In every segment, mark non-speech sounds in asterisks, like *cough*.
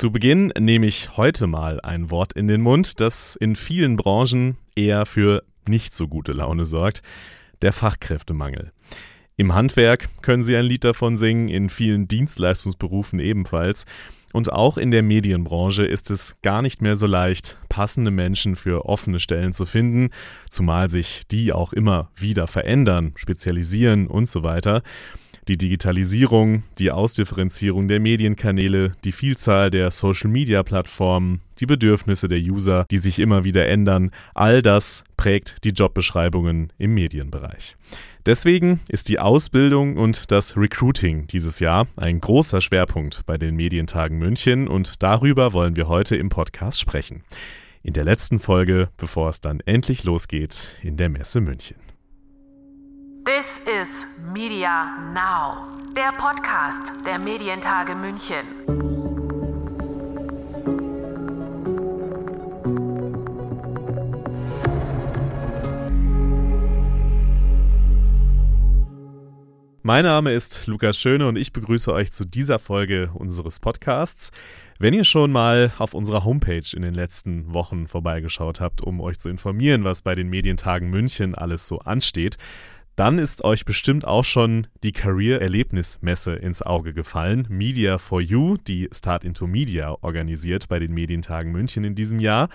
Zu Beginn nehme ich heute mal ein Wort in den Mund, das in vielen Branchen eher für nicht so gute Laune sorgt. Der Fachkräftemangel. Im Handwerk können Sie ein Lied davon singen, in vielen Dienstleistungsberufen ebenfalls. Und auch in der Medienbranche ist es gar nicht mehr so leicht, passende Menschen für offene Stellen zu finden, zumal sich die auch immer wieder verändern, spezialisieren und so weiter. Die Digitalisierung, die Ausdifferenzierung der Medienkanäle, die Vielzahl der Social-Media-Plattformen, die Bedürfnisse der User, die sich immer wieder ändern, all das prägt die Jobbeschreibungen im Medienbereich. Deswegen ist die Ausbildung und das Recruiting dieses Jahr ein großer Schwerpunkt bei den Medientagen München und darüber wollen wir heute im Podcast sprechen. In der letzten Folge, bevor es dann endlich losgeht in der Messe München. This is Media Now, der Podcast der Medientage München. Mein Name ist Lukas Schöne und ich begrüße euch zu dieser Folge unseres Podcasts. Wenn ihr schon mal auf unserer Homepage in den letzten Wochen vorbeigeschaut habt, um euch zu informieren, was bei den Medientagen München alles so ansteht, dann ist euch bestimmt auch schon die Career-Erlebnismesse ins Auge gefallen. Media for You, die Start into Media organisiert bei den Medientagen München in diesem Jahr.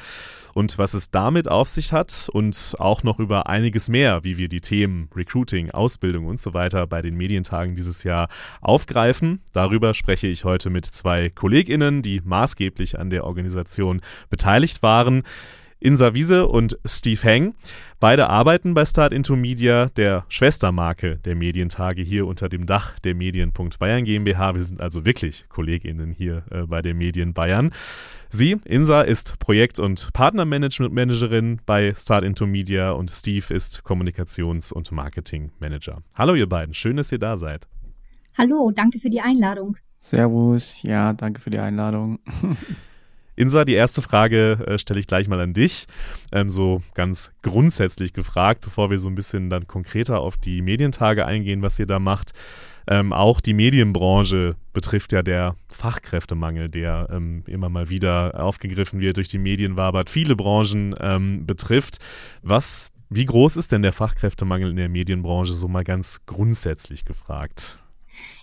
Und was es damit auf sich hat und auch noch über einiges mehr, wie wir die Themen Recruiting, Ausbildung und so weiter bei den Medientagen dieses Jahr aufgreifen. Darüber spreche ich heute mit zwei KollegInnen, die maßgeblich an der Organisation beteiligt waren. Insa Wiese und Steve Heng. Beide arbeiten bei Start Into Media, der Schwestermarke der Medientage hier unter dem Dach der Medien.Bayern GmbH. Wir sind also wirklich KollegInnen hier äh, bei den Medien Bayern. Sie, Insa, ist Projekt- und Partnermanagement-Managerin bei Start Into Media und Steve ist Kommunikations- und Marketing-Manager. Hallo ihr beiden, schön, dass ihr da seid. Hallo, danke für die Einladung. Servus, ja, danke für die Einladung. *laughs* Insa, die erste Frage äh, stelle ich gleich mal an dich. Ähm, so ganz grundsätzlich gefragt, bevor wir so ein bisschen dann konkreter auf die Medientage eingehen, was ihr da macht. Ähm, auch die Medienbranche betrifft ja der Fachkräftemangel, der ähm, immer mal wieder aufgegriffen wird, durch die Medien wabert, viele Branchen ähm, betrifft. Was, wie groß ist denn der Fachkräftemangel in der Medienbranche so mal ganz grundsätzlich gefragt?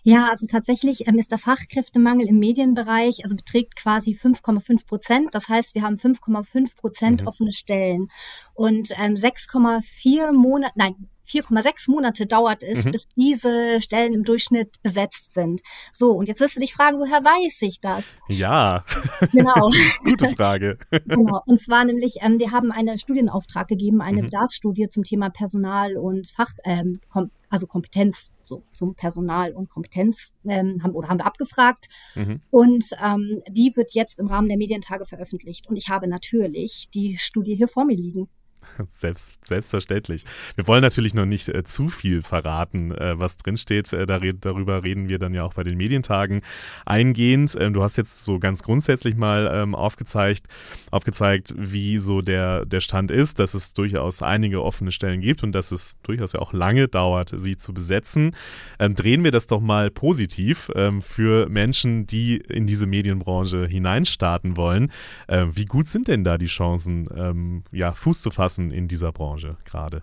Ja, also tatsächlich ähm, ist der Fachkräftemangel im Medienbereich, also beträgt quasi 5,5 Prozent. Das heißt, wir haben 5,5 Prozent mhm. offene Stellen und ähm, 6,4 Monate, nein, 4,6 Monate dauert es, mhm. bis diese Stellen im Durchschnitt besetzt sind. So, und jetzt wirst du dich fragen, woher weiß ich das? Ja, *laughs* genau. Gute Frage. *laughs* genau. Und zwar nämlich, ähm, wir haben einen Studienauftrag gegeben, eine mhm. Bedarfsstudie zum Thema Personal und Fach, ähm, also Kompetenz, so zum Personal und Kompetenz ähm, haben oder haben wir abgefragt. Mhm. Und ähm, die wird jetzt im Rahmen der Medientage veröffentlicht. Und ich habe natürlich die Studie hier vor mir liegen. *laughs* Selbst, selbstverständlich. Wir wollen natürlich noch nicht äh, zu viel verraten, äh, was drinsteht. Äh, da red, darüber reden wir dann ja auch bei den Medientagen eingehend. Ähm, du hast jetzt so ganz grundsätzlich mal ähm, aufgezeigt, aufgezeigt, wie so der, der Stand ist, dass es durchaus einige offene Stellen gibt und dass es durchaus ja auch lange dauert, sie zu besetzen. Ähm, drehen wir das doch mal positiv ähm, für Menschen, die in diese Medienbranche hineinstarten wollen. Ähm, wie gut sind denn da die Chancen, ähm, ja, Fuß zu fassen? Chancen in dieser Branche gerade?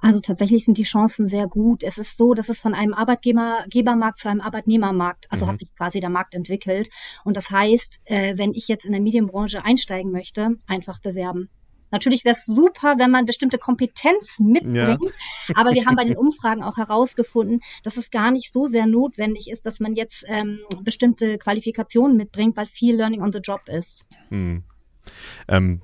Also tatsächlich sind die Chancen sehr gut. Es ist so, dass es von einem Arbeitgebermarkt zu einem Arbeitnehmermarkt, also mhm. hat sich quasi der Markt entwickelt. Und das heißt, äh, wenn ich jetzt in der Medienbranche einsteigen möchte, einfach bewerben. Natürlich wäre es super, wenn man bestimmte Kompetenzen mitbringt, ja. aber wir haben bei den *laughs* Umfragen auch herausgefunden, dass es gar nicht so sehr notwendig ist, dass man jetzt ähm, bestimmte Qualifikationen mitbringt, weil viel Learning on the Job ist. Hm. Ähm,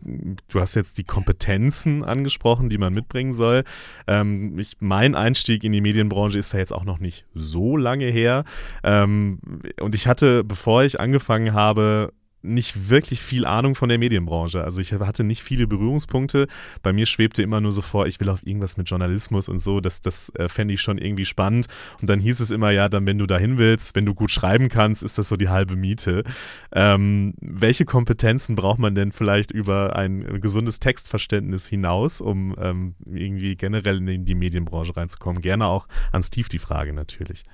du hast jetzt die Kompetenzen angesprochen, die man mitbringen soll. Ähm, ich, mein Einstieg in die Medienbranche ist ja jetzt auch noch nicht so lange her. Ähm, und ich hatte, bevor ich angefangen habe, nicht wirklich viel Ahnung von der Medienbranche. Also ich hatte nicht viele Berührungspunkte. Bei mir schwebte immer nur so vor, ich will auf irgendwas mit Journalismus und so. Das, das äh, fände ich schon irgendwie spannend. Und dann hieß es immer, ja, dann, wenn du dahin willst, wenn du gut schreiben kannst, ist das so die halbe Miete. Ähm, welche Kompetenzen braucht man denn vielleicht über ein gesundes Textverständnis hinaus, um ähm, irgendwie generell in die Medienbranche reinzukommen? Gerne auch an Steve die Frage natürlich.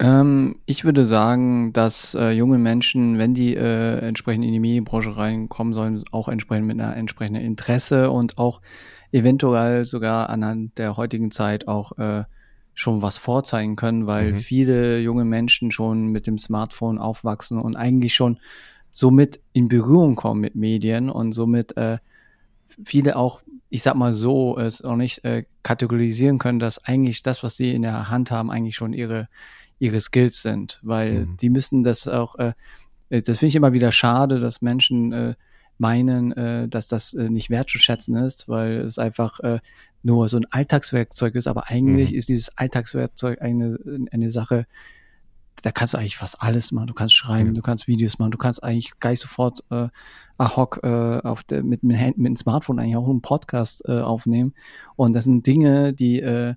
Ähm, ich würde sagen, dass äh, junge Menschen, wenn die äh, entsprechend in die Medienbranche reinkommen sollen, auch entsprechend mit einer entsprechenden Interesse und auch eventuell sogar anhand der heutigen Zeit auch äh, schon was vorzeigen können, weil mhm. viele junge Menschen schon mit dem Smartphone aufwachsen und eigentlich schon somit in Berührung kommen mit Medien und somit äh, viele auch, ich sag mal so, es auch nicht äh, kategorisieren können, dass eigentlich das, was sie in der Hand haben, eigentlich schon ihre ihre Skills sind, weil mhm. die müssen das auch, äh, das finde ich immer wieder schade, dass Menschen äh, meinen, äh, dass das äh, nicht wertzuschätzen ist, weil es einfach äh, nur so ein Alltagswerkzeug ist, aber eigentlich mhm. ist dieses Alltagswerkzeug eine, eine Sache, da kannst du eigentlich fast alles machen. Du kannst schreiben, mhm. du kannst Videos machen, du kannst eigentlich gleich sofort äh, ad hoc äh, auf der, mit, mit, mit dem Smartphone eigentlich auch einen Podcast äh, aufnehmen. Und das sind Dinge, die äh,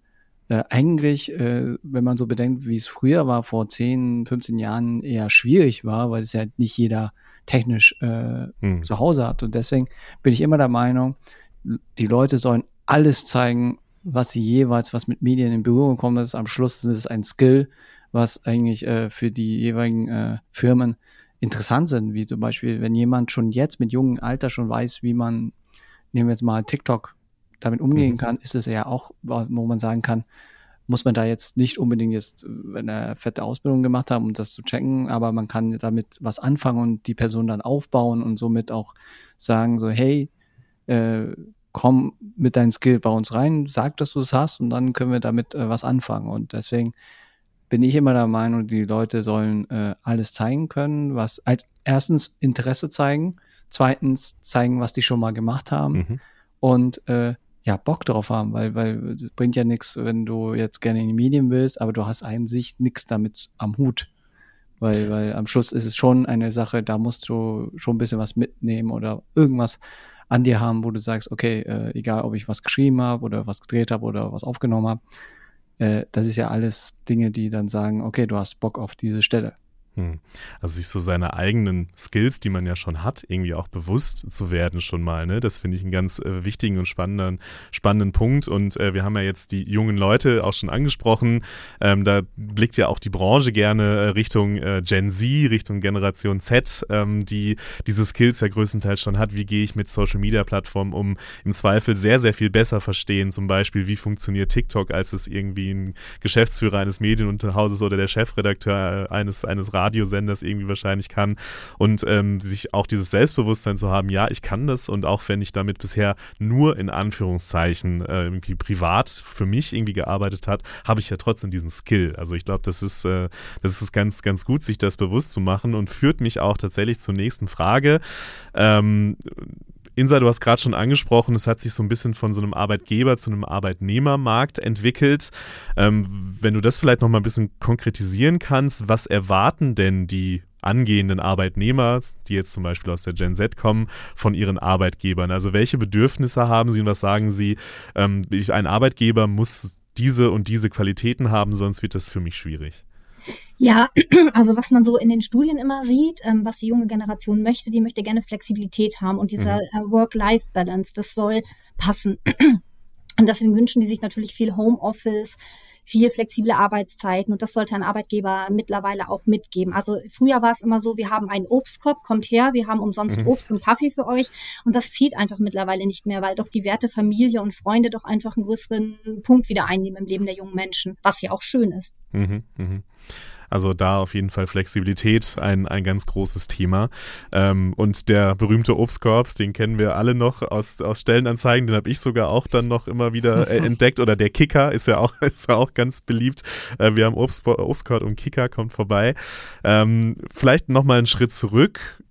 äh, eigentlich, äh, wenn man so bedenkt, wie es früher war, vor 10, 15 Jahren eher schwierig war, weil es ja nicht jeder technisch äh, hm. zu Hause hat. Und deswegen bin ich immer der Meinung, die Leute sollen alles zeigen, was sie jeweils, was mit Medien in Berührung kommen ist. Am Schluss ist es ein Skill, was eigentlich äh, für die jeweiligen äh, Firmen interessant sind, wie zum Beispiel, wenn jemand schon jetzt mit jungem Alter schon weiß, wie man, nehmen wir jetzt mal TikTok, damit umgehen mhm. kann, ist es ja auch, wo man sagen kann, muss man da jetzt nicht unbedingt jetzt eine fette Ausbildung gemacht haben, um das zu checken, aber man kann damit was anfangen und die Person dann aufbauen und somit auch sagen so, hey, äh, komm mit deinem Skill bei uns rein, sag, dass du es hast und dann können wir damit äh, was anfangen. Und deswegen bin ich immer der Meinung, die Leute sollen äh, alles zeigen können, was als erstens Interesse zeigen, zweitens zeigen, was die schon mal gemacht haben mhm. und äh, ja, Bock drauf haben, weil, weil es bringt ja nichts, wenn du jetzt gerne in die Medien willst, aber du hast an sich nichts damit am Hut. Weil, weil am Schluss ist es schon eine Sache, da musst du schon ein bisschen was mitnehmen oder irgendwas an dir haben, wo du sagst, okay, äh, egal ob ich was geschrieben habe oder was gedreht habe oder was aufgenommen habe, äh, das ist ja alles Dinge, die dann sagen, okay, du hast Bock auf diese Stelle. Hm. Also sich so seine eigenen Skills, die man ja schon hat, irgendwie auch bewusst zu werden schon mal. Ne? Das finde ich einen ganz äh, wichtigen und spannenden, spannenden Punkt. Und äh, wir haben ja jetzt die jungen Leute auch schon angesprochen. Ähm, da blickt ja auch die Branche gerne äh, Richtung äh, Gen Z, Richtung Generation Z, ähm, die diese Skills ja größtenteils schon hat. Wie gehe ich mit Social-Media-Plattformen um? Im Zweifel sehr, sehr viel besser verstehen. Zum Beispiel, wie funktioniert TikTok, als es irgendwie ein Geschäftsführer eines Medienunterhauses oder der Chefredakteur äh, eines, eines Radios Radiosenders irgendwie wahrscheinlich kann und ähm, sich auch dieses Selbstbewusstsein zu haben, ja, ich kann das und auch wenn ich damit bisher nur in Anführungszeichen äh, irgendwie privat für mich irgendwie gearbeitet hat, habe ich ja trotzdem diesen Skill. Also ich glaube, das ist, äh, das ist ganz, ganz gut, sich das bewusst zu machen und führt mich auch tatsächlich zur nächsten Frage. Ähm, Insa, du hast gerade schon angesprochen, es hat sich so ein bisschen von so einem Arbeitgeber zu einem Arbeitnehmermarkt entwickelt. Ähm, wenn du das vielleicht noch mal ein bisschen konkretisieren kannst, was erwarten denn die angehenden Arbeitnehmer, die jetzt zum Beispiel aus der Gen Z kommen, von ihren Arbeitgebern? Also welche Bedürfnisse haben sie und was sagen sie? Ähm, ein Arbeitgeber muss diese und diese Qualitäten haben, sonst wird das für mich schwierig. Ja, *clears throat* also was man so in den Studien immer sieht, ähm, was die junge Generation möchte, die möchte gerne Flexibilität haben und dieser mhm. äh, Work-Life-Balance, das soll passen. *clears throat* Und deswegen wünschen die sich natürlich viel Homeoffice, viel flexible Arbeitszeiten und das sollte ein Arbeitgeber mittlerweile auch mitgeben. Also früher war es immer so, wir haben einen Obstkorb, kommt her, wir haben umsonst mhm. Obst und Kaffee für euch und das zieht einfach mittlerweile nicht mehr, weil doch die Werte Familie und Freunde doch einfach einen größeren Punkt wieder einnehmen im Leben der jungen Menschen, was ja auch schön ist. Mhm, mh. Also da auf jeden Fall Flexibilität ein, ein ganz großes Thema. Ähm, und der berühmte Obstkorb, den kennen wir alle noch aus, aus Stellenanzeigen, den habe ich sogar auch dann noch immer wieder äh, *laughs* entdeckt. Oder der Kicker ist ja auch, *laughs* ist ja auch ganz beliebt. Äh, wir haben Obst, Obstkorb und Kicker kommt vorbei. Ähm, vielleicht nochmal einen Schritt zurück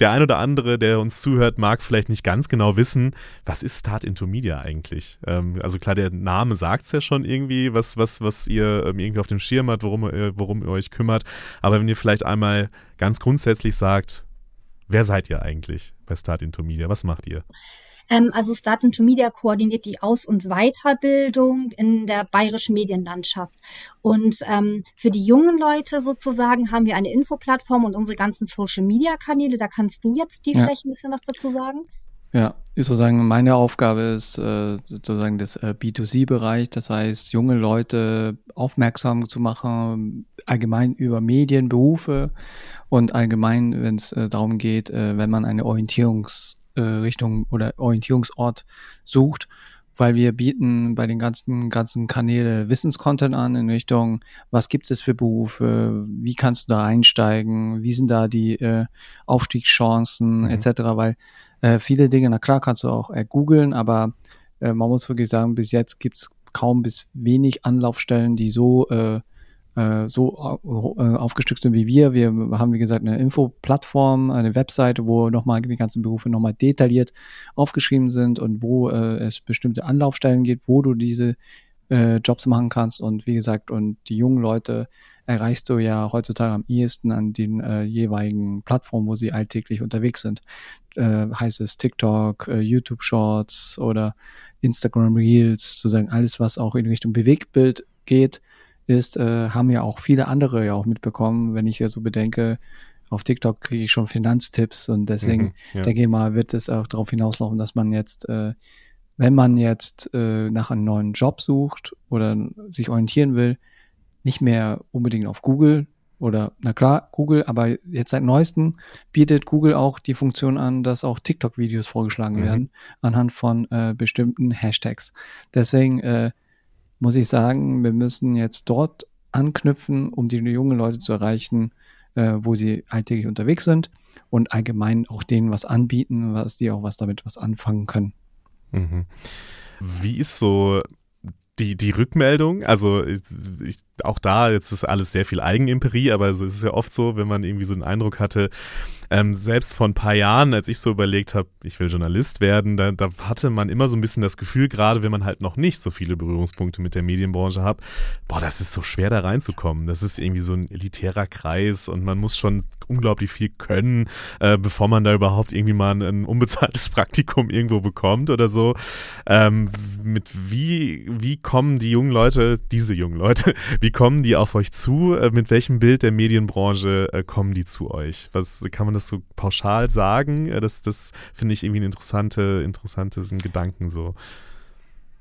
der ein oder andere, der uns zuhört, mag vielleicht nicht ganz genau wissen, was ist Start into Media eigentlich? Ähm, also klar, der Name sagt es ja schon irgendwie, was, was, was ihr ähm, irgendwie auf dem Schirm habt, worum, äh, worum ihr euch kümmert. Aber wenn ihr vielleicht einmal ganz grundsätzlich sagt, wer seid ihr eigentlich bei Start into Media? Was macht ihr? Ähm, also Start into Media koordiniert die Aus- und Weiterbildung in der bayerischen Medienlandschaft. Und ähm, für die jungen Leute sozusagen haben wir eine Infoplattform und unsere ganzen Social-Media-Kanäle. Da kannst du jetzt die ja. vielleicht ein bisschen was dazu sagen. Ja, sozusagen meine Aufgabe ist äh, sozusagen das äh, B2C-Bereich, das heißt, junge Leute aufmerksam zu machen, allgemein über Medien, Berufe und allgemein, wenn es äh, darum geht, wenn man eine Orientierungsrichtung äh, oder Orientierungsort sucht, weil wir bieten bei den ganzen, ganzen Kanäle Wissenscontent an in Richtung, was gibt es für Berufe, wie kannst du da einsteigen, wie sind da die äh, Aufstiegschancen mhm. etc., weil äh, viele Dinge, na klar, kannst du auch äh, googeln, aber äh, man muss wirklich sagen, bis jetzt gibt es kaum bis wenig Anlaufstellen, die so äh, äh, so äh, aufgestückt sind wie wir. Wir haben, wie gesagt, eine Infoplattform, eine Webseite, wo nochmal die ganzen Berufe nochmal detailliert aufgeschrieben sind und wo äh, es bestimmte Anlaufstellen gibt, wo du diese äh, Jobs machen kannst. Und wie gesagt, und die jungen Leute erreichst du ja heutzutage am ehesten an den äh, jeweiligen Plattformen, wo sie alltäglich unterwegs sind. Äh, heißt es TikTok, äh, YouTube Shorts oder Instagram Reels, sozusagen alles, was auch in Richtung Bewegtbild geht, ist, äh, haben ja auch viele andere ja auch mitbekommen, wenn ich ja so bedenke, auf TikTok kriege ich schon Finanztipps und deswegen mhm, ja. denke ich mal, wird es auch darauf hinauslaufen, dass man jetzt, äh, wenn man jetzt äh, nach einem neuen Job sucht oder sich orientieren will, nicht mehr unbedingt auf Google oder na klar, Google, aber jetzt seit neuestem bietet Google auch die Funktion an, dass auch TikTok-Videos vorgeschlagen mhm. werden anhand von äh, bestimmten Hashtags. Deswegen äh, muss ich sagen, wir müssen jetzt dort anknüpfen, um die jungen Leute zu erreichen, äh, wo sie alltäglich unterwegs sind und allgemein auch denen was anbieten, was die auch was damit was anfangen können. Mhm. Wie ist so die, die Rückmeldung, also ich, ich, auch da, jetzt ist alles sehr viel Eigenimperie, aber es ist ja oft so, wenn man irgendwie so einen Eindruck hatte, ähm, selbst vor ein paar Jahren, als ich so überlegt habe, ich will Journalist werden, da, da, hatte man immer so ein bisschen das Gefühl, gerade wenn man halt noch nicht so viele Berührungspunkte mit der Medienbranche hat, boah, das ist so schwer da reinzukommen. Das ist irgendwie so ein elitärer Kreis und man muss schon unglaublich viel können, äh, bevor man da überhaupt irgendwie mal ein, unbezahltes *laughs* Praktikum irgendwo bekommt oder so. Ähm, mit wie, wie kommen die jungen Leute, diese jungen Leute, *laughs* wie kommen die auf euch zu? Äh, mit welchem Bild der Medienbranche äh, kommen die zu euch? Was kann man das das so pauschal sagen. Äh, das, das finde ich irgendwie ein interessante, interessantes Gedanken so.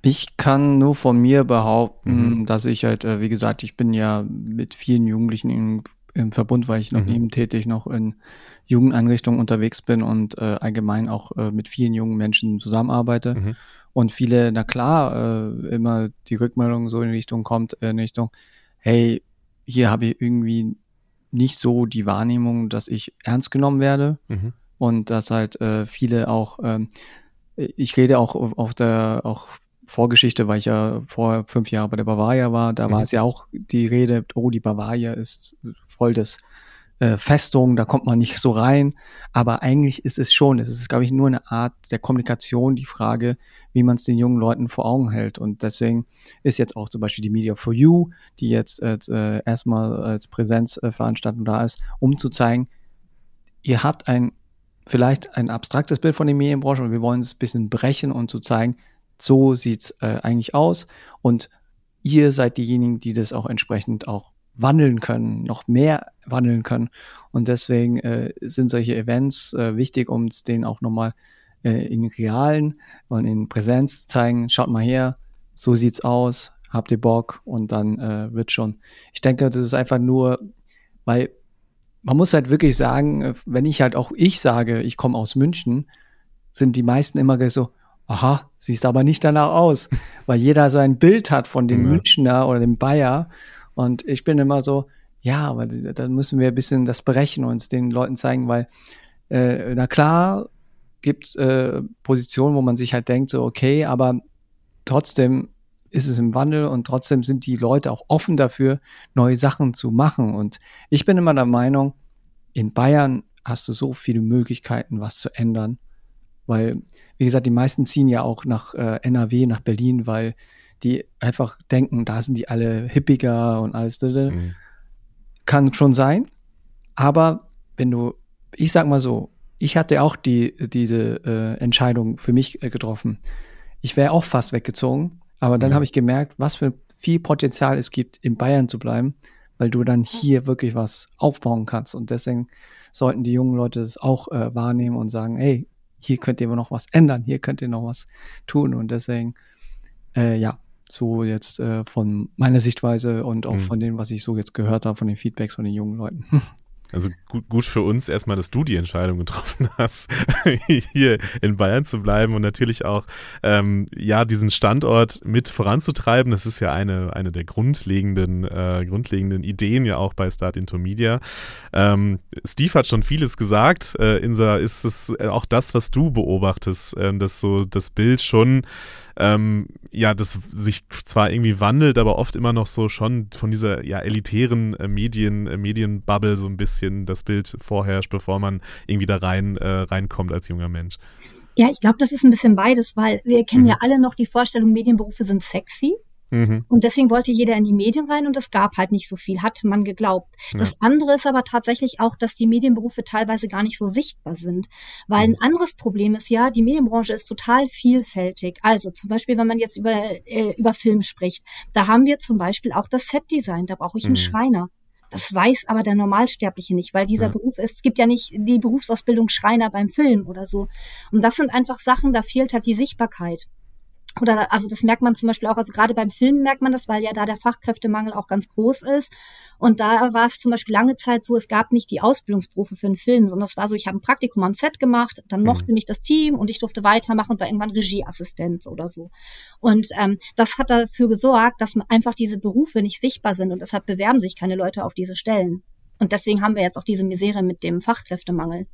Ich kann nur von mir behaupten, mhm. dass ich halt, äh, wie gesagt, ich bin ja mit vielen Jugendlichen im, im Verbund, weil ich noch mhm. eben tätig noch in Jugendeinrichtungen unterwegs bin und äh, allgemein auch äh, mit vielen jungen Menschen zusammenarbeite. Mhm. Und viele, na klar, äh, immer die Rückmeldung so in Richtung kommt, äh, in Richtung, hey, hier habe ich irgendwie nicht so die Wahrnehmung, dass ich ernst genommen werde mhm. und dass halt äh, viele auch, ähm, ich rede auch auf der auch Vorgeschichte, weil ich ja vor fünf Jahren bei der Bavaria war, da mhm. war es ja auch die Rede, oh, die Bavaria ist voll des äh, Festung, da kommt man nicht so rein. Aber eigentlich ist es schon, es ist, glaube ich, nur eine Art der Kommunikation, die Frage, wie man es den jungen Leuten vor Augen hält. Und deswegen ist jetzt auch zum Beispiel die Media for You, die jetzt äh, erstmal als Präsenzveranstaltung da ist, um zu zeigen, ihr habt ein vielleicht ein abstraktes Bild von der Medienbranche und wir wollen es ein bisschen brechen und zu zeigen, so sieht's äh, eigentlich aus. Und ihr seid diejenigen, die das auch entsprechend auch wandeln können, noch mehr wandeln können. Und deswegen äh, sind solche Events äh, wichtig, um es denen auch nochmal äh, in realen und in Präsenz zu zeigen. Schaut mal her, so sieht's aus, habt ihr Bock und dann äh, wird schon. Ich denke, das ist einfach nur, weil man muss halt wirklich sagen, äh, wenn ich halt auch ich sage, ich komme aus München, sind die meisten immer so, aha, siehst aber nicht danach aus, *laughs* weil jeder so ein Bild hat von dem ja. Münchner oder dem Bayer und ich bin immer so, ja, aber da müssen wir ein bisschen das brechen und uns den Leuten zeigen, weil, äh, na klar, gibt es äh, Positionen, wo man sich halt denkt, so, okay, aber trotzdem ist es im Wandel und trotzdem sind die Leute auch offen dafür, neue Sachen zu machen. Und ich bin immer der Meinung, in Bayern hast du so viele Möglichkeiten, was zu ändern. Weil, wie gesagt, die meisten ziehen ja auch nach äh, NRW, nach Berlin, weil die einfach denken, da sind die alle hippiger und alles. Mhm. Kann schon sein. Aber wenn du, ich sag mal so, ich hatte auch die, diese äh, Entscheidung für mich äh, getroffen. Ich wäre auch fast weggezogen, aber dann mhm. habe ich gemerkt, was für viel Potenzial es gibt, in Bayern zu bleiben, weil du dann hier wirklich was aufbauen kannst. Und deswegen sollten die jungen Leute das auch äh, wahrnehmen und sagen, hey, hier könnt ihr noch was ändern, hier könnt ihr noch was tun. Und deswegen, äh, ja, so jetzt äh, von meiner Sichtweise und auch mhm. von dem, was ich so jetzt gehört habe, von den Feedbacks von den jungen Leuten. *laughs* Also gut, gut für uns erstmal, dass du die Entscheidung getroffen *laughs* hast, hier in Bayern zu bleiben und natürlich auch ähm, ja diesen Standort mit voranzutreiben. Das ist ja eine, eine der grundlegenden, äh, grundlegenden Ideen ja auch bei Start into Media. Ähm, Steve hat schon vieles gesagt. Äh, Insa, ist es auch das, was du beobachtest, äh, dass so das Bild schon ähm, ja, das sich zwar irgendwie wandelt, aber oft immer noch so schon von dieser ja elitären äh, Medien, äh, Medienbubble so ein bisschen das Bild vorherrscht, bevor man irgendwie da rein äh, reinkommt als junger Mensch. Ja, ich glaube, das ist ein bisschen beides, weil wir kennen mhm. ja alle noch die Vorstellung, Medienberufe sind sexy. Mhm. Und deswegen wollte jeder in die Medien rein und es gab halt nicht so viel, hat man geglaubt. Ja. Das andere ist aber tatsächlich auch, dass die Medienberufe teilweise gar nicht so sichtbar sind. Weil mhm. ein anderes Problem ist ja, die Medienbranche ist total vielfältig. Also zum Beispiel, wenn man jetzt über, äh, über Film spricht, da haben wir zum Beispiel auch das Setdesign, da brauche ich einen mhm. Schreiner. Das weiß aber der Normalsterbliche nicht, weil dieser ja. Beruf ist, es gibt ja nicht die Berufsausbildung Schreiner beim Film oder so. Und das sind einfach Sachen, da fehlt halt die Sichtbarkeit. Oder also das merkt man zum Beispiel auch, also gerade beim Film merkt man das, weil ja da der Fachkräftemangel auch ganz groß ist. Und da war es zum Beispiel lange Zeit so, es gab nicht die Ausbildungsberufe für einen Film, sondern es war so, ich habe ein Praktikum am Set gemacht, dann mhm. mochte mich das Team und ich durfte weitermachen und war irgendwann Regieassistent oder so. Und ähm, das hat dafür gesorgt, dass einfach diese Berufe nicht sichtbar sind und deshalb bewerben sich keine Leute auf diese Stellen. Und deswegen haben wir jetzt auch diese Misere mit dem Fachkräftemangel.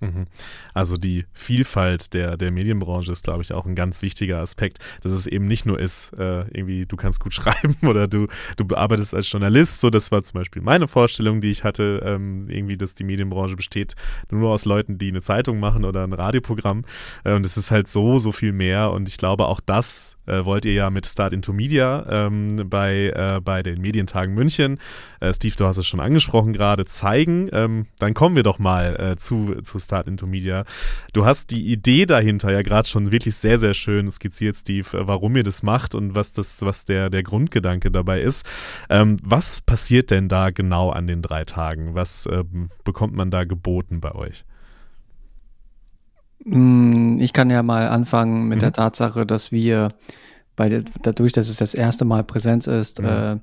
Mhm. Also die Vielfalt der, der Medienbranche ist, glaube ich, auch ein ganz wichtiger Aspekt, dass es eben nicht nur ist, äh, irgendwie du kannst gut *laughs* schreiben oder du, du arbeitest als Journalist. So, das war zum Beispiel meine Vorstellung, die ich hatte, ähm, irgendwie, dass die Medienbranche besteht nur aus Leuten, die eine Zeitung machen oder ein Radioprogramm. Äh, und es ist halt so, so viel mehr. Und ich glaube, auch das äh, wollt ihr ja mit Start into Media ähm, bei, äh, bei den Medientagen München, äh, Steve, du hast es schon angesprochen gerade, zeigen. Ähm, dann kommen wir doch mal äh, zu, zu Start into Media. Du hast die Idee dahinter ja gerade schon wirklich sehr, sehr schön skizziert, Steve, äh, warum ihr das macht und was, das, was der, der Grundgedanke dabei ist. Ähm, was passiert denn da genau an den drei Tagen? Was ähm, bekommt man da geboten bei euch? Hm, ich kann ja mal anfangen mit mhm. der Tatsache, dass wir bei der, dadurch, dass es das erste Mal Präsenz ist, mhm. äh,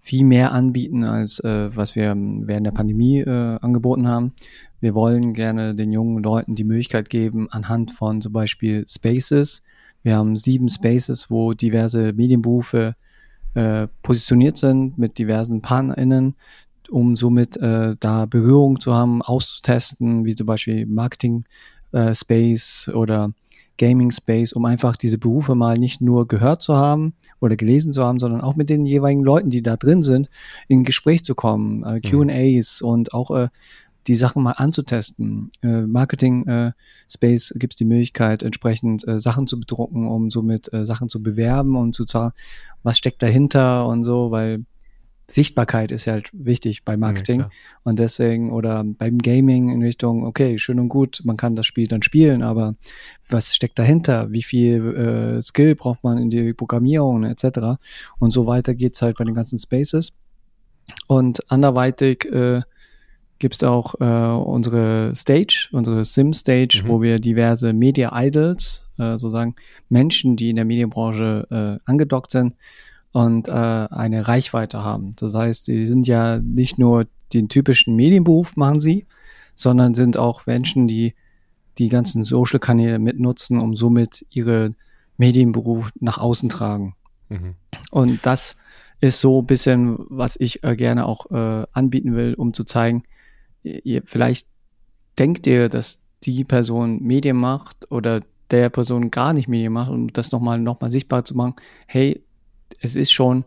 viel mehr anbieten, als äh, was wir während der Pandemie äh, angeboten haben. Wir wollen gerne den jungen Leuten die Möglichkeit geben, anhand von zum Beispiel Spaces. Wir haben sieben Spaces, wo diverse Medienberufe äh, positioniert sind mit diversen PartnerInnen, um somit äh, da Berührung zu haben, auszutesten, wie zum Beispiel Marketing äh, Space oder Gaming Space, um einfach diese Berufe mal nicht nur gehört zu haben oder gelesen zu haben, sondern auch mit den jeweiligen Leuten, die da drin sind, in Gespräch zu kommen, äh, mhm. QAs und auch äh, die Sachen mal anzutesten. Äh, Marketing äh, Space gibt es die Möglichkeit, entsprechend äh, Sachen zu bedrucken, um somit äh, Sachen zu bewerben und zu sagen, was steckt dahinter und so, weil Sichtbarkeit ist halt wichtig bei Marketing ja, und deswegen oder beim Gaming in Richtung, okay, schön und gut, man kann das Spiel dann spielen, aber was steckt dahinter? Wie viel äh, Skill braucht man in die Programmierung etc. Und so weiter geht's halt bei den ganzen Spaces. Und anderweitig äh, gibt es auch äh, unsere Stage, unsere Sim-Stage, mhm. wo wir diverse Media-Idols, äh, sozusagen Menschen, die in der Medienbranche äh, angedockt sind, und äh, eine Reichweite haben. Das heißt, sie sind ja nicht nur den typischen Medienberuf machen sie, sondern sind auch Menschen, die die ganzen Social-Kanäle mitnutzen, um somit ihre Medienberuf nach außen tragen. Mhm. Und das ist so ein bisschen, was ich äh, gerne auch äh, anbieten will, um zu zeigen, ihr, vielleicht denkt ihr, dass die Person Medien macht oder der Person gar nicht Medien macht, um das nochmal noch mal sichtbar zu machen. Hey, es ist schon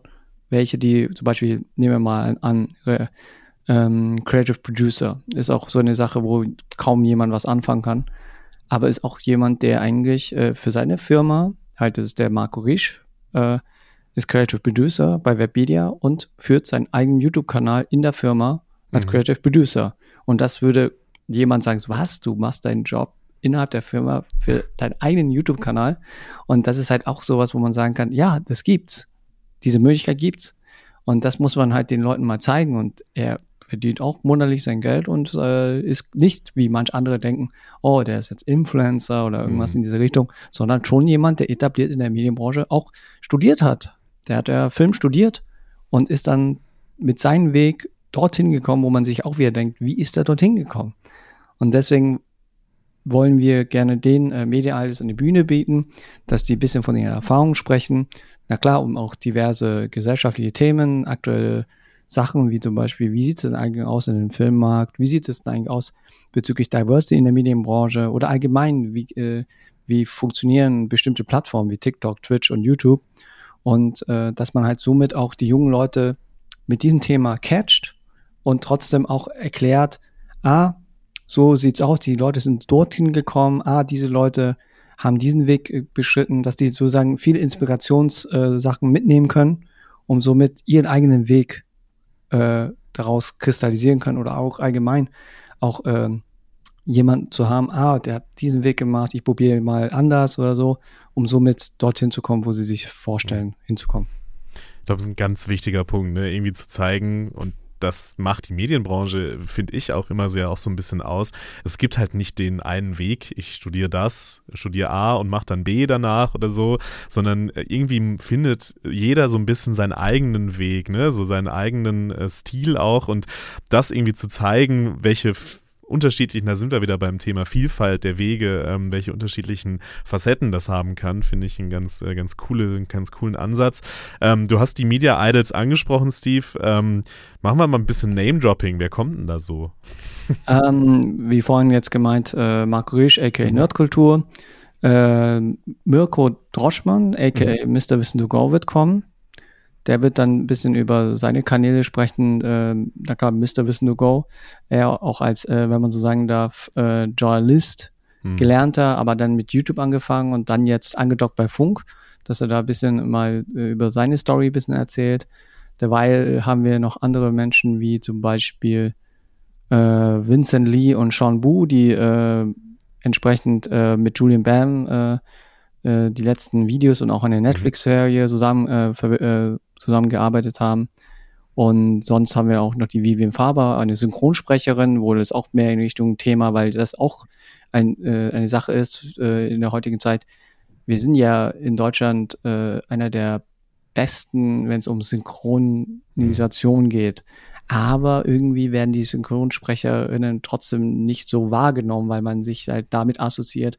welche, die zum Beispiel, nehmen wir mal an, äh, ähm, Creative Producer ist auch so eine Sache, wo kaum jemand was anfangen kann. Aber ist auch jemand, der eigentlich äh, für seine Firma, halt das ist der Marco Risch, äh, ist Creative Producer bei Webmedia und führt seinen eigenen YouTube-Kanal in der Firma als mhm. Creative Producer. Und das würde jemand sagen, was, du machst deinen Job innerhalb der Firma für deinen eigenen YouTube-Kanal. Und das ist halt auch sowas, wo man sagen kann, ja, das gibt's diese Möglichkeit gibt. Und das muss man halt den Leuten mal zeigen. Und er verdient auch monatlich sein Geld und äh, ist nicht, wie manch andere denken, oh, der ist jetzt Influencer oder irgendwas mhm. in diese Richtung, sondern schon jemand, der etabliert in der Medienbranche auch studiert hat. Der hat ja Film studiert und ist dann mit seinem Weg dorthin gekommen, wo man sich auch wieder denkt, wie ist er dorthin gekommen? Und deswegen wollen wir gerne den äh, Media-Idols eine Bühne bieten, dass die ein bisschen von ihren Erfahrungen sprechen. Na klar, um auch diverse gesellschaftliche Themen, aktuelle Sachen wie zum Beispiel, wie sieht es denn eigentlich aus in dem Filmmarkt? Wie sieht es denn eigentlich aus bezüglich Diversity in der Medienbranche oder allgemein, wie, äh, wie funktionieren bestimmte Plattformen wie TikTok, Twitch und YouTube? Und äh, dass man halt somit auch die jungen Leute mit diesem Thema catcht und trotzdem auch erklärt, ah, so sieht's aus, die Leute sind dorthin gekommen, ah, diese Leute haben diesen Weg äh, beschritten, dass die sozusagen viele Inspirationssachen äh, mitnehmen können, um somit ihren eigenen Weg äh, daraus kristallisieren können oder auch allgemein auch äh, jemanden zu haben, ah, der hat diesen Weg gemacht, ich probiere mal anders oder so, um somit dorthin zu kommen, wo sie sich vorstellen, hinzukommen. Ich glaube, das ist ein ganz wichtiger Punkt, ne? irgendwie zu zeigen und das macht die Medienbranche, finde ich, auch immer sehr auch so ein bisschen aus. Es gibt halt nicht den einen Weg, ich studiere das, studiere A und mache dann B danach oder so, sondern äh, irgendwie findet jeder so ein bisschen seinen eigenen Weg, ne, so seinen eigenen äh, Stil auch und das irgendwie zu zeigen, welche unterschiedlichen, da sind wir wieder beim Thema Vielfalt der Wege, ähm, welche unterschiedlichen Facetten das haben kann, finde ich einen ganz, äh, ganz, coole, einen ganz coolen Ansatz. Ähm, du hast die Media Idols angesprochen, Steve. Ähm, machen wir mal ein bisschen Name-Dropping. Wer kommt denn da so? *laughs* Ähm, wie vorhin jetzt gemeint, äh, Marco Riesch, a.k.a. Nerdkultur. Äh, Mirko Droschmann, a.k.a. Mhm. Mr. Wissen to Go wird kommen. Der wird dann ein bisschen über seine Kanäle sprechen. Äh, da kam Mr. Wissen to Go. Er auch als, äh, wenn man so sagen darf, äh, Journalist, hm. gelernter, aber dann mit YouTube angefangen und dann jetzt angedockt bei Funk, dass er da ein bisschen mal äh, über seine Story ein bisschen erzählt. Derweil haben wir noch andere Menschen wie zum Beispiel äh, Vincent Lee und Sean Bu, die äh, entsprechend äh, mit Julian Bam äh, äh, die letzten Videos und auch eine mhm. Netflix-Serie zusammen äh, zusammengearbeitet haben. Und sonst haben wir auch noch die Vivian Faber, eine Synchronsprecherin, wo das auch mehr in Richtung Thema, weil das auch ein, äh, eine Sache ist äh, in der heutigen Zeit. Wir sind ja in Deutschland äh, einer der besten, wenn es um Synchronisation mhm. geht. Aber irgendwie werden die Synchronsprecherinnen trotzdem nicht so wahrgenommen, weil man sich halt damit assoziiert,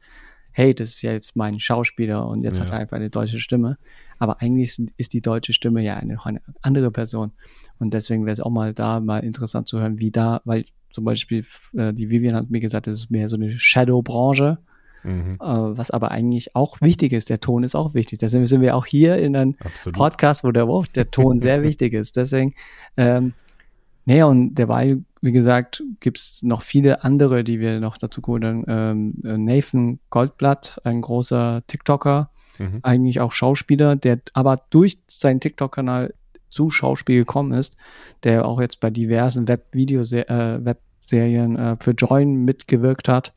hey, das ist ja jetzt mein Schauspieler und jetzt ja. hat er einfach eine deutsche Stimme. Aber eigentlich ist die deutsche Stimme ja eine, eine andere Person. Und deswegen wäre es auch mal da mal interessant zu hören, wie da, weil zum Beispiel äh, die Vivian hat mir gesagt, das ist mehr so eine Shadow-Branche. Mhm. Äh, was aber eigentlich auch wichtig ist. Der Ton ist auch wichtig. Deswegen sind wir auch hier in einem Absolut. Podcast, wo der, wo der Ton sehr *laughs* wichtig ist. Deswegen, ähm, naja, und derweil, wie gesagt, gibt es noch viele andere, die wir noch dazu holen. Ähm, äh, Nathan Goldblatt, ein großer TikToker, mhm. eigentlich auch Schauspieler, der aber durch seinen TikTok-Kanal zu Schauspiel gekommen ist, der auch jetzt bei diversen Web-Video-Webserien äh, äh, für Join mitgewirkt hat.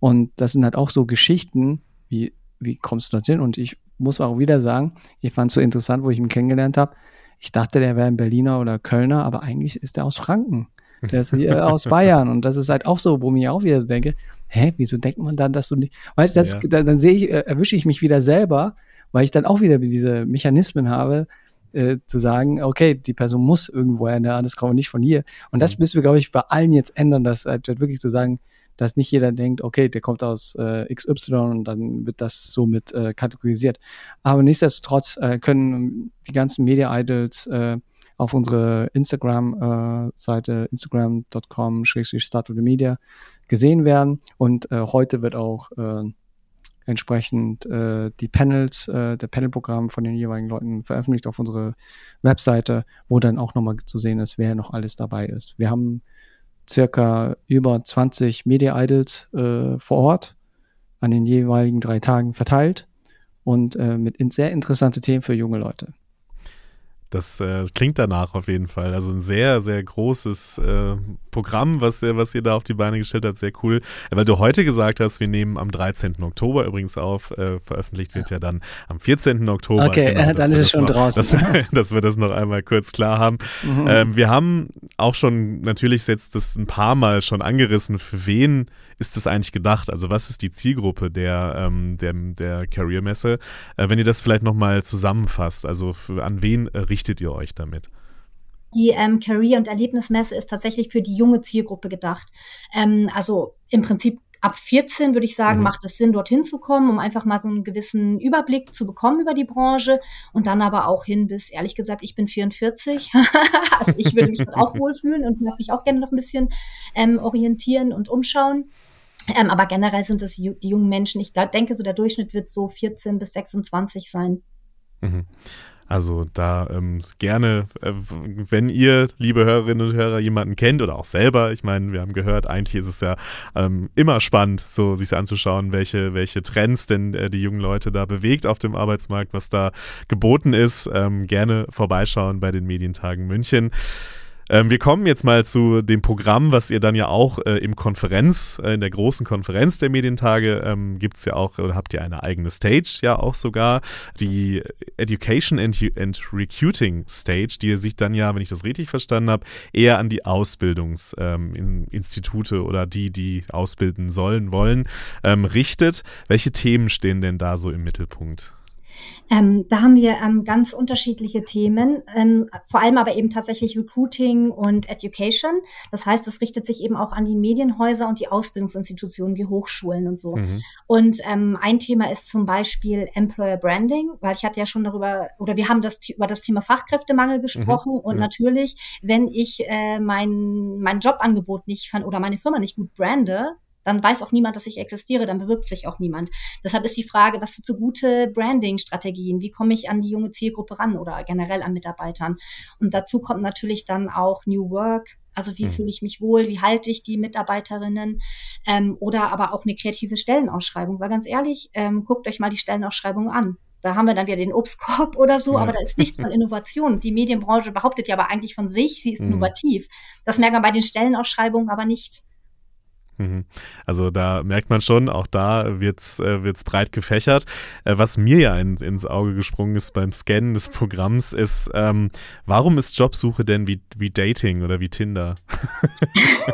Und das sind halt auch so Geschichten, wie, wie kommst du dorthin? Und ich muss auch wieder sagen, ich fand es so interessant, wo ich ihn kennengelernt habe. Ich dachte, der wäre ein Berliner oder Kölner, aber eigentlich ist er aus Franken. Der ist hier aus Bayern. Und das ist halt auch so, wo ich auch wieder denke, hä, wieso denkt man dann, dass du nicht, weißt du, ja. dann, dann sehe ich, äh, erwische ich mich wieder selber, weil ich dann auch wieder diese Mechanismen habe, äh, zu sagen, okay, die Person muss irgendwo her, das kommt nicht von hier. Und das mhm. müssen wir, glaube ich, bei allen jetzt ändern, dass halt wirklich zu sagen, dass nicht jeder denkt, okay, der kommt aus äh, XY und dann wird das somit äh, kategorisiert. Aber nichtsdestotrotz äh, können die ganzen Media Idols äh, auf unsere Instagram-Seite äh, instagram.com-media gesehen werden und äh, heute wird auch äh, entsprechend äh, die Panels, äh, der Panelprogramm von den jeweiligen Leuten veröffentlicht auf unsere Webseite, wo dann auch nochmal zu sehen ist, wer noch alles dabei ist. Wir haben circa über 20 Media Idols äh, vor Ort an den jeweiligen drei Tagen verteilt und mit in sehr interessante Themen für junge Leute. Das äh, klingt danach auf jeden Fall. Also ein sehr, sehr großes äh, Programm, was, was ihr da auf die Beine gestellt habt. Sehr cool. Weil du heute gesagt hast, wir nehmen am 13. Oktober übrigens auf. Äh, veröffentlicht wird ja. ja dann am 14. Oktober. Okay, genau, *laughs* dann ist es schon noch, draußen. *laughs* Dass wir, dass wir, das noch einmal kurz klar haben. Mhm. Ähm, wir haben auch schon natürlich jetzt das ein paar Mal schon angerissen. Für wen ist das eigentlich gedacht? Also was ist die Zielgruppe der, ähm, der, der Career-Messe? Äh, wenn ihr das vielleicht nochmal zusammenfasst, also für, an wen äh, richtet ihr euch damit? Die ähm, Career- und Erlebnismesse ist tatsächlich für die junge Zielgruppe gedacht. Ähm, also im Prinzip ab 14 würde ich sagen, mhm. macht es Sinn, dorthin zu kommen, um einfach mal so einen gewissen Überblick zu bekommen über die Branche und dann aber auch hin bis, ehrlich gesagt, ich bin 44. *laughs* also ich würde mich auch *laughs* wohlfühlen und mich auch gerne noch ein bisschen ähm, orientieren und umschauen. Ähm, aber generell sind es die jungen Menschen. Ich denke, so der Durchschnitt wird so 14 bis 26 sein. Mhm. Also da ähm, gerne, äh, wenn ihr, liebe Hörerinnen und Hörer, jemanden kennt oder auch selber, ich meine, wir haben gehört, eigentlich ist es ja ähm, immer spannend, so sich anzuschauen, welche, welche Trends denn äh, die jungen Leute da bewegt auf dem Arbeitsmarkt, was da geboten ist. Ähm, gerne vorbeischauen bei den Medientagen München. Ähm, wir kommen jetzt mal zu dem Programm, was ihr dann ja auch äh, im Konferenz, äh, in der großen Konferenz der Medientage, ähm, gibt es ja auch, oder habt ihr eine eigene Stage ja auch sogar, die Education and, and Recruiting Stage, die sich dann ja, wenn ich das richtig verstanden habe, eher an die Ausbildungsinstitute ähm, oder die, die ausbilden sollen, wollen, ähm, richtet. Welche Themen stehen denn da so im Mittelpunkt? Ähm, da haben wir ähm, ganz unterschiedliche Themen, ähm, vor allem aber eben tatsächlich Recruiting und Education. Das heißt, es richtet sich eben auch an die Medienhäuser und die Ausbildungsinstitutionen wie Hochschulen und so. Mhm. Und ähm, ein Thema ist zum Beispiel Employer Branding, weil ich hatte ja schon darüber, oder wir haben das über das Thema Fachkräftemangel mhm. gesprochen. Mhm. Und ja. natürlich, wenn ich äh, mein, mein Jobangebot nicht fand oder meine Firma nicht gut brande, dann weiß auch niemand, dass ich existiere, dann bewirbt sich auch niemand. Deshalb ist die Frage, was sind so gute Branding-Strategien? Wie komme ich an die junge Zielgruppe ran oder generell an Mitarbeitern? Und dazu kommt natürlich dann auch New Work. Also wie mhm. fühle ich mich wohl? Wie halte ich die Mitarbeiterinnen? Ähm, oder aber auch eine kreative Stellenausschreibung. Weil ganz ehrlich, ähm, guckt euch mal die Stellenausschreibung an. Da haben wir dann wieder den Obstkorb oder so, ja. aber da ist nichts von *laughs* Innovation. Die Medienbranche behauptet ja aber eigentlich von sich, sie ist mhm. innovativ. Das merkt man bei den Stellenausschreibungen aber nicht. Mhm. Also da merkt man schon, auch da wird's äh, wird's breit gefächert. Äh, was mir ja in, ins Auge gesprungen ist beim Scannen des Programms, ist, ähm, warum ist Jobsuche denn wie, wie Dating oder wie Tinder?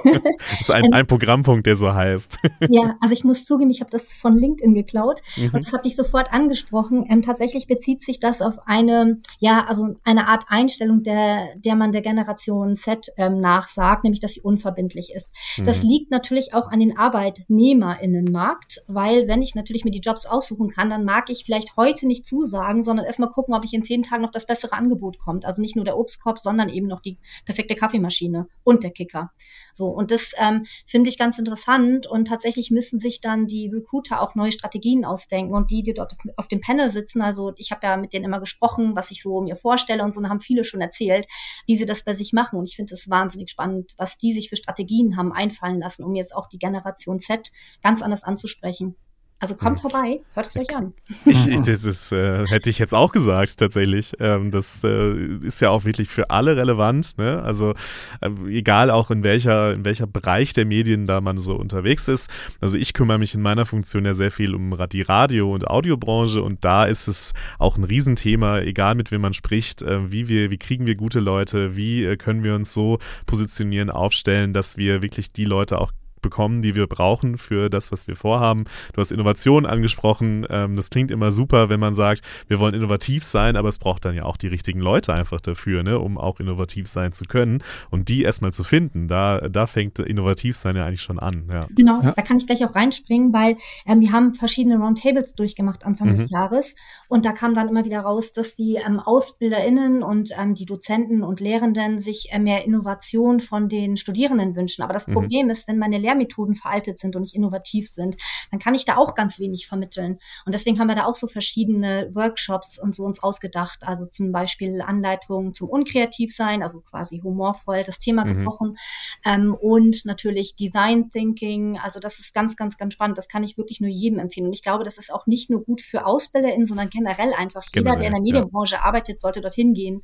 das *laughs* ist ein, ein Programmpunkt, der so heißt. *laughs* ja, also ich muss zugeben, ich habe das von LinkedIn geklaut mhm. und das habe ich sofort angesprochen. Ähm, tatsächlich bezieht sich das auf eine, ja, also eine Art Einstellung, der, der man der Generation Z ähm, nachsagt, nämlich dass sie unverbindlich ist. Mhm. Das liegt natürlich auch auch an den ArbeitnehmerInnenmarkt, weil wenn ich natürlich mir die Jobs aussuchen kann, dann mag ich vielleicht heute nicht zusagen, sondern erstmal gucken, ob ich in zehn Tagen noch das bessere Angebot kommt. Also nicht nur der Obstkorb, sondern eben noch die perfekte Kaffeemaschine und der Kicker. So, und das ähm, finde ich ganz interessant. Und tatsächlich müssen sich dann die Recruiter auch neue Strategien ausdenken und die, die dort auf, dem Panel sitzen, also ich habe ja mit denen immer gesprochen, was ich so mir vorstelle und so, und haben viele schon erzählt, wie sie das bei sich machen. Und ich finde es wahnsinnig spannend, was die sich für Strategien haben einfallen lassen, um jetzt auch die Generation Z ganz anders anzusprechen. Also kommt hm. vorbei, hört es euch an. Ich, ich, das ist, äh, hätte ich jetzt auch gesagt, tatsächlich. Ähm, das äh, ist ja auch wirklich für alle relevant. Ne? Also äh, egal auch in welcher, in welcher Bereich der Medien da man so unterwegs ist. Also ich kümmere mich in meiner Funktion ja sehr viel um die Radio- und Audiobranche und da ist es auch ein Riesenthema, egal mit wem man spricht, äh, wie wir, wie kriegen wir gute Leute, wie äh, können wir uns so positionieren, aufstellen, dass wir wirklich die Leute auch bekommen, die wir brauchen für das, was wir vorhaben. Du hast Innovation angesprochen. Ähm, das klingt immer super, wenn man sagt, wir wollen innovativ sein, aber es braucht dann ja auch die richtigen Leute einfach dafür, ne, um auch innovativ sein zu können. Und die erstmal zu finden, da, da fängt innovativ sein ja eigentlich schon an. Ja. Genau, ja. da kann ich gleich auch reinspringen, weil ähm, wir haben verschiedene Roundtables durchgemacht Anfang mhm. des Jahres und da kam dann immer wieder raus, dass die ähm, AusbilderInnen und ähm, die Dozenten und Lehrenden sich äh, mehr Innovation von den Studierenden wünschen. Aber das mhm. Problem ist, wenn meine Lehrmethoden veraltet sind und nicht innovativ sind, dann kann ich da auch ganz wenig vermitteln. Und deswegen haben wir da auch so verschiedene Workshops und so uns ausgedacht. Also zum Beispiel Anleitungen zum Unkreativsein, also quasi humorvoll das Thema mhm. gebrochen. Ähm, und natürlich Design Thinking. Also das ist ganz, ganz, ganz spannend. Das kann ich wirklich nur jedem empfehlen. Und ich glaube, das ist auch nicht nur gut für AusbilderInnen, sondern generell einfach jeder, generell, der in der Medienbranche ja. arbeitet, sollte dorthin gehen.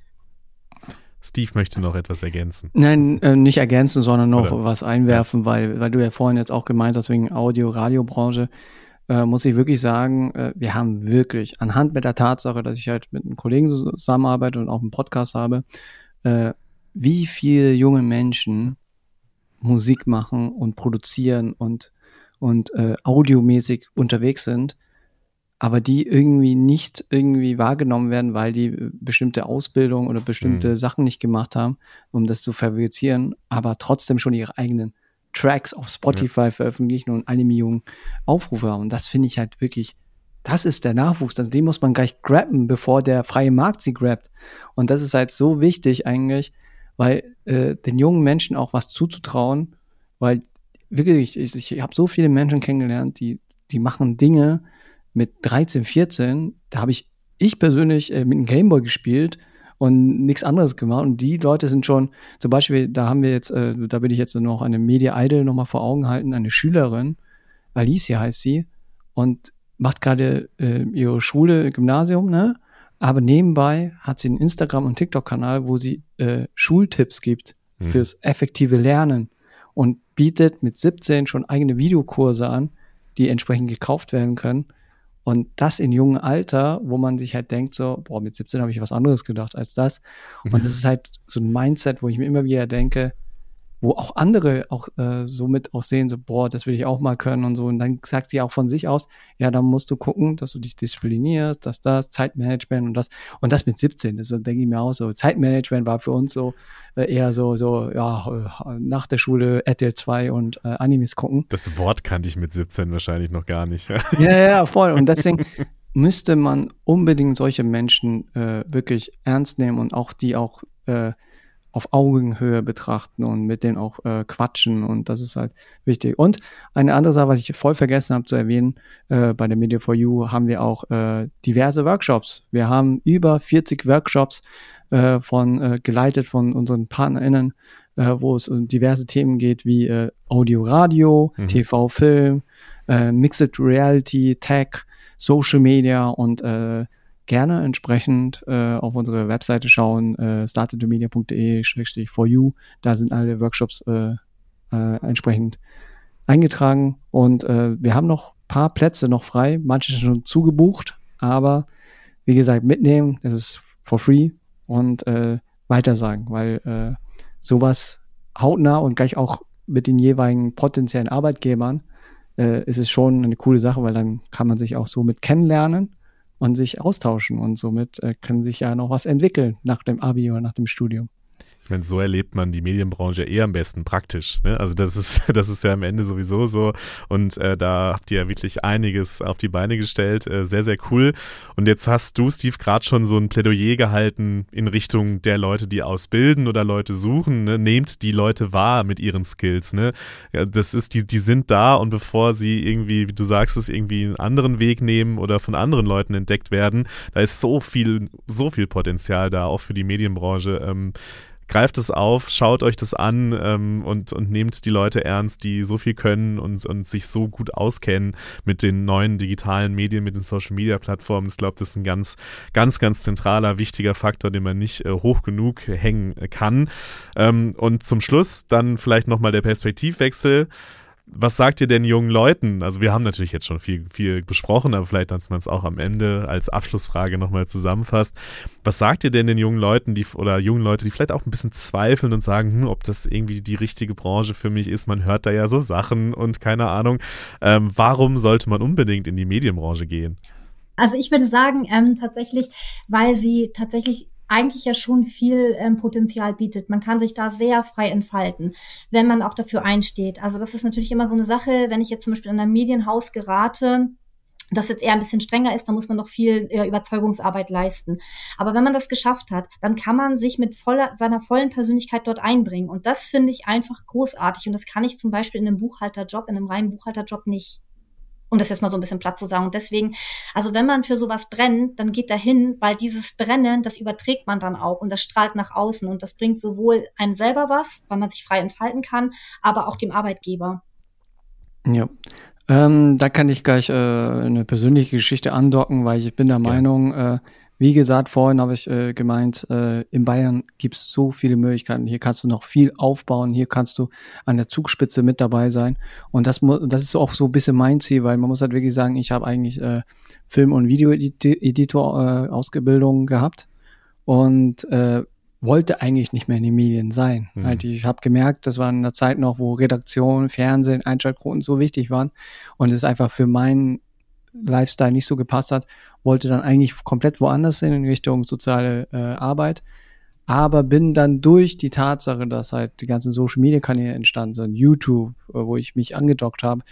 Steve möchte noch etwas ergänzen. Nein, äh, nicht ergänzen, sondern noch Oder? was einwerfen, ja. weil, weil du ja vorhin jetzt auch gemeint hast, wegen Audio-Radio-Branche, äh, muss ich wirklich sagen, äh, wir haben wirklich anhand mit der Tatsache, dass ich halt mit einem Kollegen zusammenarbeite und auch einen Podcast habe, äh, wie viele junge Menschen Musik machen und produzieren und, und äh, audiomäßig unterwegs sind, aber die irgendwie nicht irgendwie wahrgenommen werden, weil die bestimmte Ausbildung oder bestimmte mhm. Sachen nicht gemacht haben, um das zu fabrizieren, aber trotzdem schon ihre eigenen Tracks auf Spotify ja. veröffentlichen und eine Million Aufrufe haben. Und das finde ich halt wirklich, das ist der Nachwuchs. Also den muss man gleich grabben, bevor der freie Markt sie grabt. Und das ist halt so wichtig eigentlich, weil äh, den jungen Menschen auch was zuzutrauen, weil wirklich, ich, ich habe so viele Menschen kennengelernt, die, die machen Dinge, mit 13, 14, da habe ich, ich persönlich äh, mit einem Gameboy gespielt und nichts anderes gemacht. Und die Leute sind schon, zum Beispiel, da haben wir jetzt, äh, da will ich jetzt noch eine Media Idol nochmal vor Augen halten, eine Schülerin, Alicia heißt sie, und macht gerade äh, ihre Schule, Gymnasium, ne? Aber nebenbei hat sie einen Instagram- und TikTok-Kanal, wo sie äh, Schultipps gibt mhm. fürs effektive Lernen und bietet mit 17 schon eigene Videokurse an, die entsprechend gekauft werden können. Und das in jungem Alter, wo man sich halt denkt, so, boah, mit 17 habe ich was anderes gedacht als das. Und das ist halt so ein Mindset, wo ich mir immer wieder denke, wo auch andere auch äh, so mit auch sehen, so, boah, das will ich auch mal können und so. Und dann sagt sie auch von sich aus, ja, dann musst du gucken, dass du dich disziplinierst, dass das, Zeitmanagement und das. Und das mit 17, das denke ich mir auch so. Zeitmanagement war für uns so äh, eher so, so, ja, äh, nach der Schule RTL 2 und äh, Animes gucken. Das Wort kannte ich mit 17 wahrscheinlich noch gar nicht. *laughs* ja, ja, voll. Und deswegen müsste man unbedingt solche Menschen äh, wirklich ernst nehmen und auch die auch äh, auf Augenhöhe betrachten und mit denen auch äh, quatschen und das ist halt wichtig. Und eine andere Sache, was ich voll vergessen habe zu erwähnen, äh, bei der Media for You haben wir auch äh, diverse Workshops. Wir haben über 40 Workshops äh, von äh, geleitet von unseren PartnerInnen, äh, wo es um diverse Themen geht wie Audio, Radio, mhm. TV, Film, Mixed Reality, Tech, Social Media und gerne entsprechend äh, auf unsere Webseite schauen, äh, startedmedia.de-for you. Da sind alle Workshops äh, äh, entsprechend eingetragen. Und äh, wir haben noch paar Plätze noch frei, manche sind schon zugebucht, aber wie gesagt, mitnehmen, das ist for free und äh, weitersagen, weil äh, sowas hautnah und gleich auch mit den jeweiligen potenziellen Arbeitgebern äh, ist es schon eine coole Sache, weil dann kann man sich auch so mit kennenlernen und sich austauschen und somit äh, kann sich ja noch was entwickeln nach dem Abi oder nach dem Studium. Ich meine, so erlebt man die Medienbranche eher am besten praktisch. Ne? Also das ist, *laughs* das ist ja am Ende sowieso so. Und äh, da habt ihr ja wirklich einiges auf die Beine gestellt. Äh, sehr, sehr cool. Und jetzt hast du, Steve, gerade schon so ein Plädoyer gehalten in Richtung der Leute, die ausbilden oder Leute suchen. Ne? Nehmt die Leute wahr mit ihren Skills. Ne? Ja, das ist, die, die sind da und bevor sie irgendwie, wie du sagst, es irgendwie einen anderen Weg nehmen oder von anderen Leuten entdeckt werden, da ist so viel, so viel Potenzial da, auch für die Medienbranche. Ähm, greift es auf, schaut euch das an ähm, und, und nehmt die Leute ernst, die so viel können und, und sich so gut auskennen mit den neuen digitalen Medien, mit den Social Media Plattformen. Ich glaube, das ist ein ganz, ganz, ganz zentraler, wichtiger Faktor, den man nicht äh, hoch genug hängen kann. Ähm, und zum Schluss dann vielleicht nochmal der Perspektivwechsel was sagt ihr denn jungen Leuten? Also wir haben natürlich jetzt schon viel, viel besprochen, aber vielleicht, dass man es auch am Ende als Abschlussfrage nochmal zusammenfasst. Was sagt ihr denn den jungen Leuten, die oder jungen Leute, die vielleicht auch ein bisschen zweifeln und sagen, hm, ob das irgendwie die richtige Branche für mich ist? Man hört da ja so Sachen und keine Ahnung. Ähm, warum sollte man unbedingt in die Medienbranche gehen? Also ich würde sagen, ähm, tatsächlich, weil sie tatsächlich eigentlich ja schon viel ähm, Potenzial bietet. Man kann sich da sehr frei entfalten, wenn man auch dafür einsteht. Also das ist natürlich immer so eine Sache, wenn ich jetzt zum Beispiel in einem Medienhaus gerate, das jetzt eher ein bisschen strenger ist, dann muss man noch viel äh, Überzeugungsarbeit leisten. Aber wenn man das geschafft hat, dann kann man sich mit voller, seiner vollen Persönlichkeit dort einbringen. Und das finde ich einfach großartig. Und das kann ich zum Beispiel in einem Buchhalterjob, in einem reinen Buchhalterjob nicht um das jetzt mal so ein bisschen platt zu sagen. Und deswegen, also wenn man für sowas brennt, dann geht dahin, weil dieses Brennen, das überträgt man dann auch und das strahlt nach außen und das bringt sowohl einem selber was, weil man sich frei entfalten kann, aber auch dem Arbeitgeber. Ja. Ähm, da kann ich gleich äh, eine persönliche Geschichte andocken, weil ich bin der ja. Meinung, äh, wie gesagt, vorhin habe ich äh, gemeint, äh, in Bayern gibt es so viele Möglichkeiten. Hier kannst du noch viel aufbauen, hier kannst du an der Zugspitze mit dabei sein. Und das, das ist auch so ein bisschen mein Ziel, weil man muss halt wirklich sagen, ich habe eigentlich äh, Film- und Video-Editor-Ausbildung äh, gehabt und äh, wollte eigentlich nicht mehr in den Medien sein. Mhm. Halt, ich habe gemerkt, das war in einer Zeit noch, wo Redaktion, Fernsehen, Einschaltquoten so wichtig waren und es einfach für meinen Lifestyle nicht so gepasst hat, wollte dann eigentlich komplett woanders hin in Richtung soziale äh, Arbeit. Aber bin dann durch die Tatsache, dass halt die ganzen Social Media Kanäle entstanden sind, YouTube, äh, wo ich mich angedockt habe,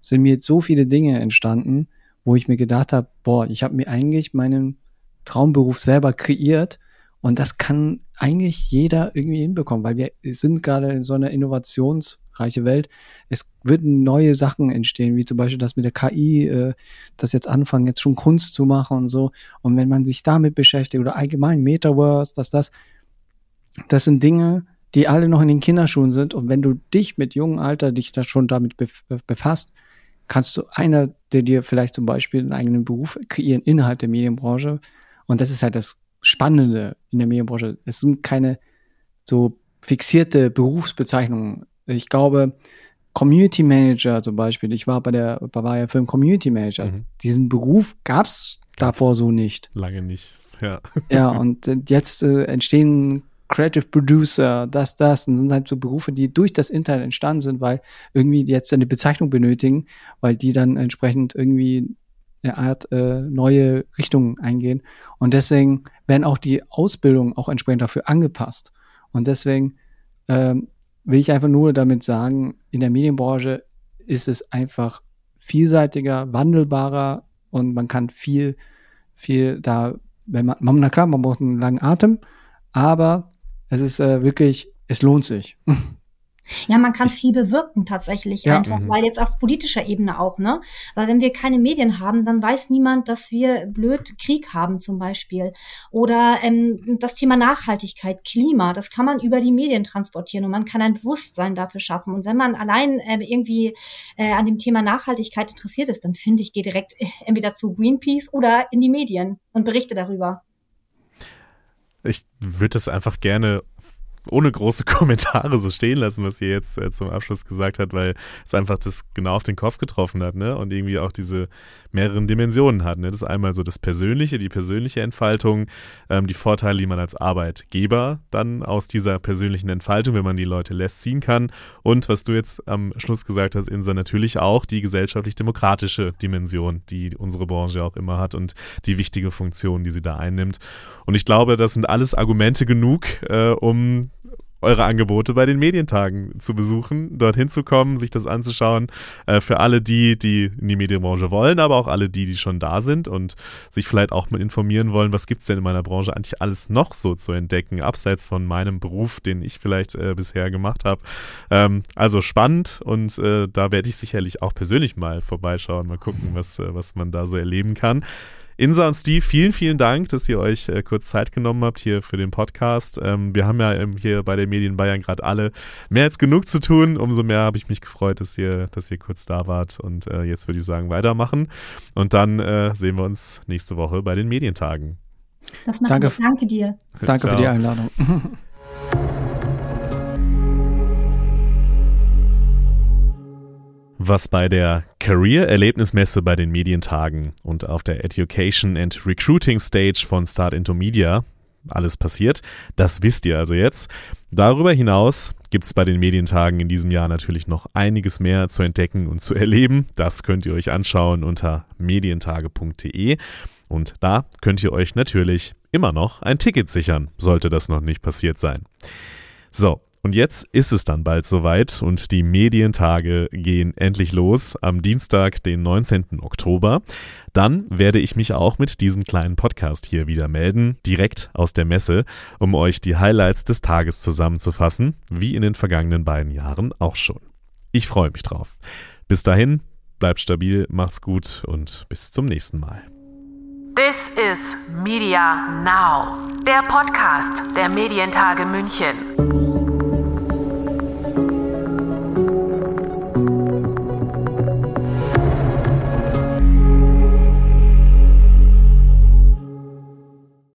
sind mir jetzt so viele Dinge entstanden, wo ich mir gedacht habe, boah, ich habe mir eigentlich meinen Traumberuf selber kreiert und das kann eigentlich jeder irgendwie hinbekommen, weil wir sind gerade in so einer innovationsreiche Welt. Es würden neue Sachen entstehen, wie zum Beispiel das mit der KI, äh, das jetzt anfangen, jetzt schon Kunst zu machen und so. Und wenn man sich damit beschäftigt oder allgemein Metaverse, dass das, das sind Dinge, die alle noch in den Kinderschuhen sind. Und wenn du dich mit jungem Alter dich da schon damit befasst, kannst du einer, der dir vielleicht zum Beispiel einen eigenen Beruf kreieren innerhalb der Medienbranche. Und das ist halt das Spannende in der Medienbranche. Es sind keine so fixierte Berufsbezeichnungen. Ich glaube, Community Manager zum Beispiel, ich war bei der Bavaria Film Community Manager. Mhm. Diesen Beruf gab es davor so nicht. Lange nicht, ja. Ja, und jetzt äh, entstehen Creative Producer, das, das, und sind halt so Berufe, die durch das Internet entstanden sind, weil irgendwie jetzt eine Bezeichnung benötigen, weil die dann entsprechend irgendwie eine Art äh, neue Richtungen eingehen. Und deswegen werden auch die Ausbildungen auch entsprechend dafür angepasst. Und deswegen ähm, will ich einfach nur damit sagen, in der Medienbranche ist es einfach vielseitiger, wandelbarer und man kann viel, viel da, wenn man, na klar, man braucht einen langen Atem, aber es ist äh, wirklich, es lohnt sich. *laughs* Ja, man kann viel bewirken tatsächlich ja, einfach, -hmm. weil jetzt auf politischer Ebene auch, ne? Weil wenn wir keine Medien haben, dann weiß niemand, dass wir blöd Krieg haben zum Beispiel. Oder ähm, das Thema Nachhaltigkeit, Klima, das kann man über die Medien transportieren und man kann ein Bewusstsein dafür schaffen. Und wenn man allein äh, irgendwie äh, an dem Thema Nachhaltigkeit interessiert ist, dann finde ich, geh direkt äh, entweder zu Greenpeace oder in die Medien und berichte darüber. Ich würde es einfach gerne ohne große *laughs* Kommentare so stehen lassen, was ihr jetzt äh, zum Abschluss gesagt habt, weil es einfach das genau auf den Kopf getroffen hat, ne? Und irgendwie auch diese mehreren Dimensionen hat. Ne? Das ist einmal so das Persönliche, die persönliche Entfaltung, ähm, die Vorteile, die man als Arbeitgeber dann aus dieser persönlichen Entfaltung, wenn man die Leute lässt, ziehen kann. Und was du jetzt am Schluss gesagt hast, Insa, natürlich auch die gesellschaftlich-demokratische Dimension, die unsere Branche auch immer hat und die wichtige Funktion, die sie da einnimmt. Und ich glaube, das sind alles Argumente genug, äh, um eure Angebote bei den Medientagen zu besuchen, dorthin zu kommen, sich das anzuschauen. Äh, für alle die, die in die Medienbranche wollen, aber auch alle die, die schon da sind und sich vielleicht auch mal informieren wollen, was gibt es denn in meiner Branche eigentlich alles noch so zu entdecken, abseits von meinem Beruf, den ich vielleicht äh, bisher gemacht habe. Ähm, also spannend und äh, da werde ich sicherlich auch persönlich mal vorbeischauen, mal gucken, was, äh, was man da so erleben kann. Insa und Steve, vielen, vielen Dank, dass ihr euch äh, kurz Zeit genommen habt hier für den Podcast. Ähm, wir haben ja ähm, hier bei den Medien Bayern gerade alle mehr als genug zu tun. Umso mehr habe ich mich gefreut, dass ihr, dass ihr kurz da wart. Und äh, jetzt würde ich sagen, weitermachen. Und dann äh, sehen wir uns nächste Woche bei den Medientagen. Das machen Danke. wir. Danke dir. Danke Ciao. für die Einladung. *laughs* Was bei der Career-Erlebnismesse bei den Medientagen und auf der Education and Recruiting Stage von Start into Media alles passiert, das wisst ihr also jetzt. Darüber hinaus gibt es bei den Medientagen in diesem Jahr natürlich noch einiges mehr zu entdecken und zu erleben. Das könnt ihr euch anschauen unter medientage.de und da könnt ihr euch natürlich immer noch ein Ticket sichern, sollte das noch nicht passiert sein. So, und jetzt ist es dann bald soweit und die Medientage gehen endlich los am Dienstag, den 19. Oktober. Dann werde ich mich auch mit diesem kleinen Podcast hier wieder melden, direkt aus der Messe, um euch die Highlights des Tages zusammenzufassen, wie in den vergangenen beiden Jahren auch schon. Ich freue mich drauf. Bis dahin, bleibt stabil, macht's gut und bis zum nächsten Mal. This is Media Now, der Podcast der Medientage München.